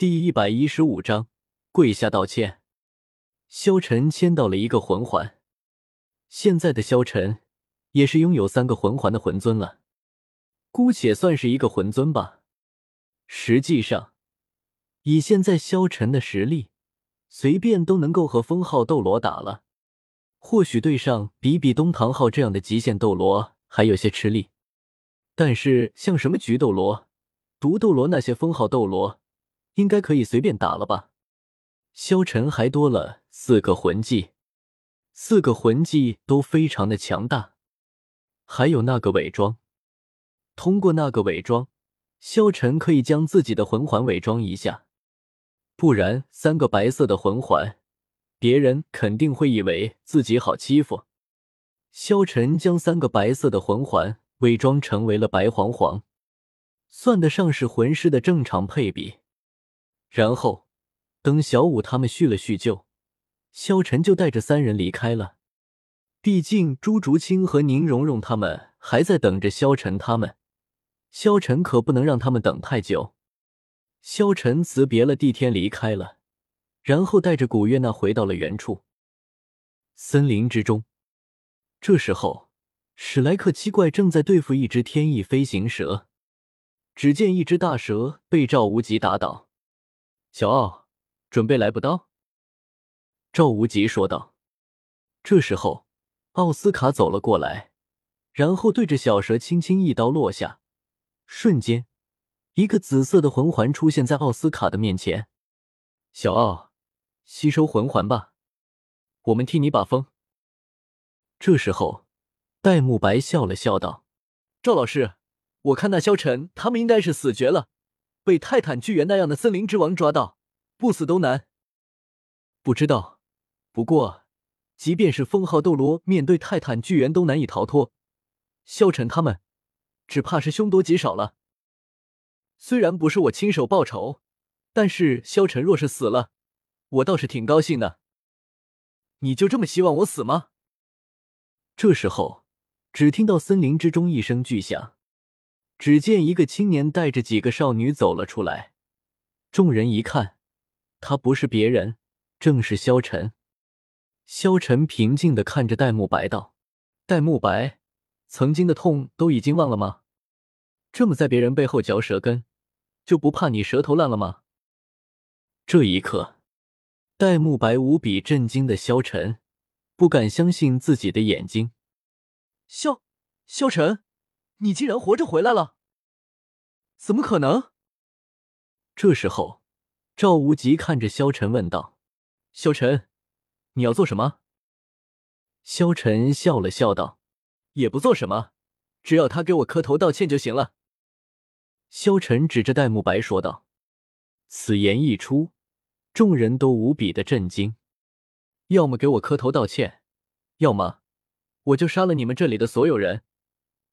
第一百一十五章，跪下道歉。萧晨签到了一个魂环，现在的萧晨也是拥有三个魂环的魂尊了，姑且算是一个魂尊吧。实际上，以现在萧晨的实力，随便都能够和封号斗罗打了。或许对上比比东唐昊这样的极限斗罗还有些吃力，但是像什么菊斗罗、毒斗罗那些封号斗罗。应该可以随便打了吧？萧晨还多了四个魂技，四个魂技都非常的强大，还有那个伪装。通过那个伪装，萧晨可以将自己的魂环伪装一下，不然三个白色的魂环，别人肯定会以为自己好欺负。萧晨将三个白色的魂环伪装成为了白黄黄，算得上是魂师的正常配比。然后，等小五他们叙了叙旧，萧晨就带着三人离开了。毕竟朱竹清和宁荣荣他们还在等着萧晨他们，萧晨可不能让他们等太久。萧晨辞别了帝天，离开了，然后带着古月娜回到了原处。森林之中，这时候史莱克七怪正在对付一只天翼飞行蛇，只见一只大蛇被赵无极打倒。小奥，准备来不刀。”赵无极说道。这时候，奥斯卡走了过来，然后对着小蛇轻轻一刀落下，瞬间，一个紫色的魂环出现在奥斯卡的面前。小奥，吸收魂环吧，我们替你把风。这时候，戴沐白笑了笑道：“赵老师，我看那萧晨他们应该是死绝了。”被泰坦巨猿那样的森林之王抓到，不死都难。不知道，不过，即便是封号斗罗面对泰坦巨猿都难以逃脱，萧晨他们只怕是凶多吉少了。虽然不是我亲手报仇，但是萧晨若是死了，我倒是挺高兴的。你就这么希望我死吗？这时候，只听到森林之中一声巨响。只见一个青年带着几个少女走了出来，众人一看，他不是别人，正是萧晨。萧晨平静的看着戴沐白道：“戴沐白，曾经的痛都已经忘了吗？这么在别人背后嚼舌根，就不怕你舌头烂了吗？”这一刻，戴沐白无比震惊的萧晨，不敢相信自己的眼睛。萧，萧晨。你竟然活着回来了？怎么可能？这时候，赵无极看着萧晨问道：“萧晨，你要做什么？”萧晨笑了笑道：“也不做什么，只要他给我磕头道歉就行了。”萧晨指着戴沐白说道。此言一出，众人都无比的震惊。要么给我磕头道歉，要么我就杀了你们这里的所有人。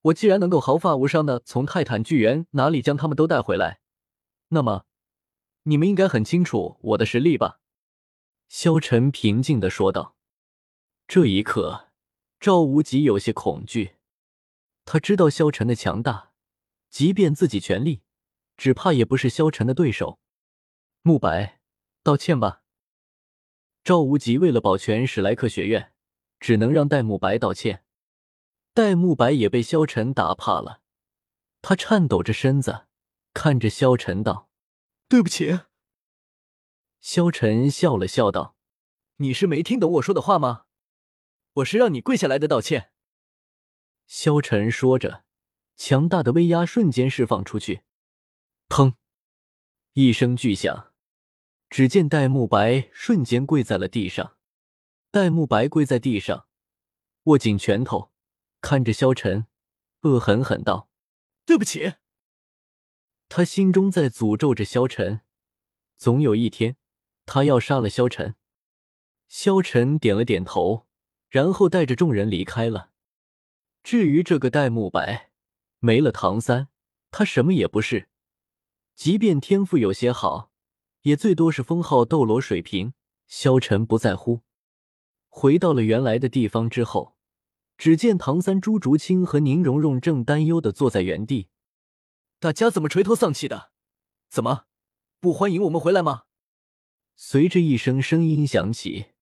我既然能够毫发无伤的从泰坦巨猿哪里将他们都带回来，那么你们应该很清楚我的实力吧？”萧晨平静的说道。这一刻，赵无极有些恐惧，他知道萧晨的强大，即便自己全力，只怕也不是萧晨的对手。慕白，道歉吧。赵无极为了保全史莱克学院，只能让戴沐白道歉。戴沐白也被萧晨打怕了，他颤抖着身子，看着萧晨道：“对不起。”萧晨笑了笑道：“你是没听懂我说的话吗？我是让你跪下来的道歉。”萧晨说着，强大的威压瞬间释放出去，砰！一声巨响，只见戴沐白瞬间跪在了地上。戴沐白跪在地上，握紧拳头。看着萧晨，恶狠狠道：“对不起。”他心中在诅咒着萧晨，总有一天，他要杀了萧晨。萧晨点了点头，然后带着众人离开了。至于这个戴沐白，没了唐三，他什么也不是。即便天赋有些好，也最多是封号斗罗水平。萧晨不在乎。回到了原来的地方之后。只见唐三、朱竹清和宁荣荣正担忧的坐在原地。大家怎么垂头丧气的？怎么，不欢迎我们回来吗？随着一声声音响起，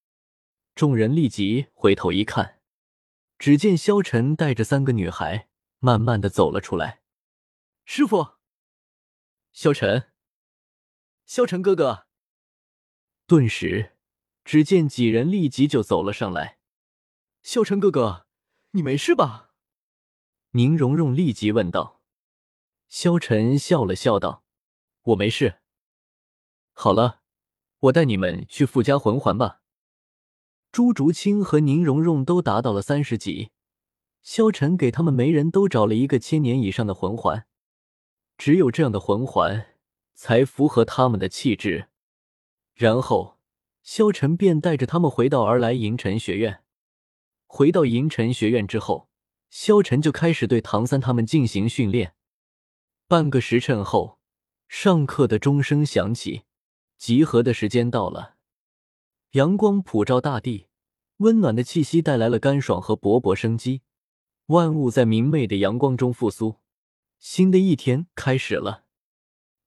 众人立即回头一看，只见萧晨带着三个女孩慢慢的走了出来。师傅，萧晨，萧晨哥哥。顿时，只见几人立即就走了上来。萧晨哥哥，你没事吧？宁荣荣立即问道。萧晨笑了笑道：“我没事。好了，我带你们去附加魂环吧。”朱竹清和宁荣荣都达到了三十级，萧晨给他们每人都找了一个千年以上的魂环，只有这样的魂环才符合他们的气质。然后，萧晨便带着他们回到而来银尘学院。回到银尘学院之后，萧晨就开始对唐三他们进行训练。半个时辰后，上课的钟声响起，集合的时间到了。阳光普照大地，温暖的气息带来了干爽和勃勃生机，万物在明媚的阳光中复苏。新的一天开始了。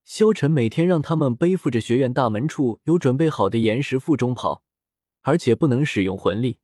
萧晨每天让他们背负着学院大门处有准备好的岩石负重跑，而且不能使用魂力。